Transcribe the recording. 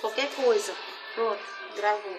qualquer coisa. Pronto, gravou.